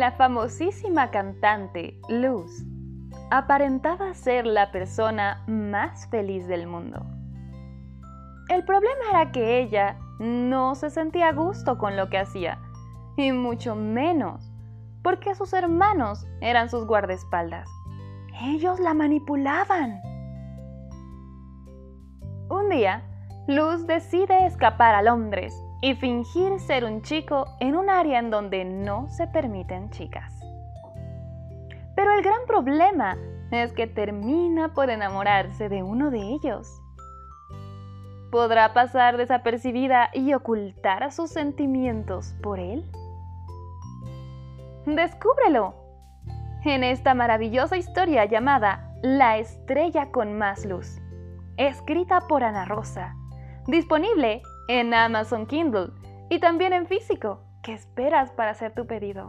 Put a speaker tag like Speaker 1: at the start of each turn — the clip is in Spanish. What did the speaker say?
Speaker 1: La famosísima cantante Luz aparentaba ser la persona más feliz del mundo. El problema era que ella no se sentía a gusto con lo que hacía, y mucho menos porque sus hermanos eran sus guardaespaldas. Ellos la manipulaban. Un día, Luz decide escapar a Londres y fingir ser un chico en un área en donde no se permiten chicas. Pero el gran problema es que termina por enamorarse de uno de ellos. ¿Podrá pasar desapercibida y ocultar sus sentimientos por él? Descúbrelo en esta maravillosa historia llamada La estrella con más luz, escrita por Ana Rosa, disponible en Amazon Kindle y también en físico. ¿Qué esperas para hacer tu pedido?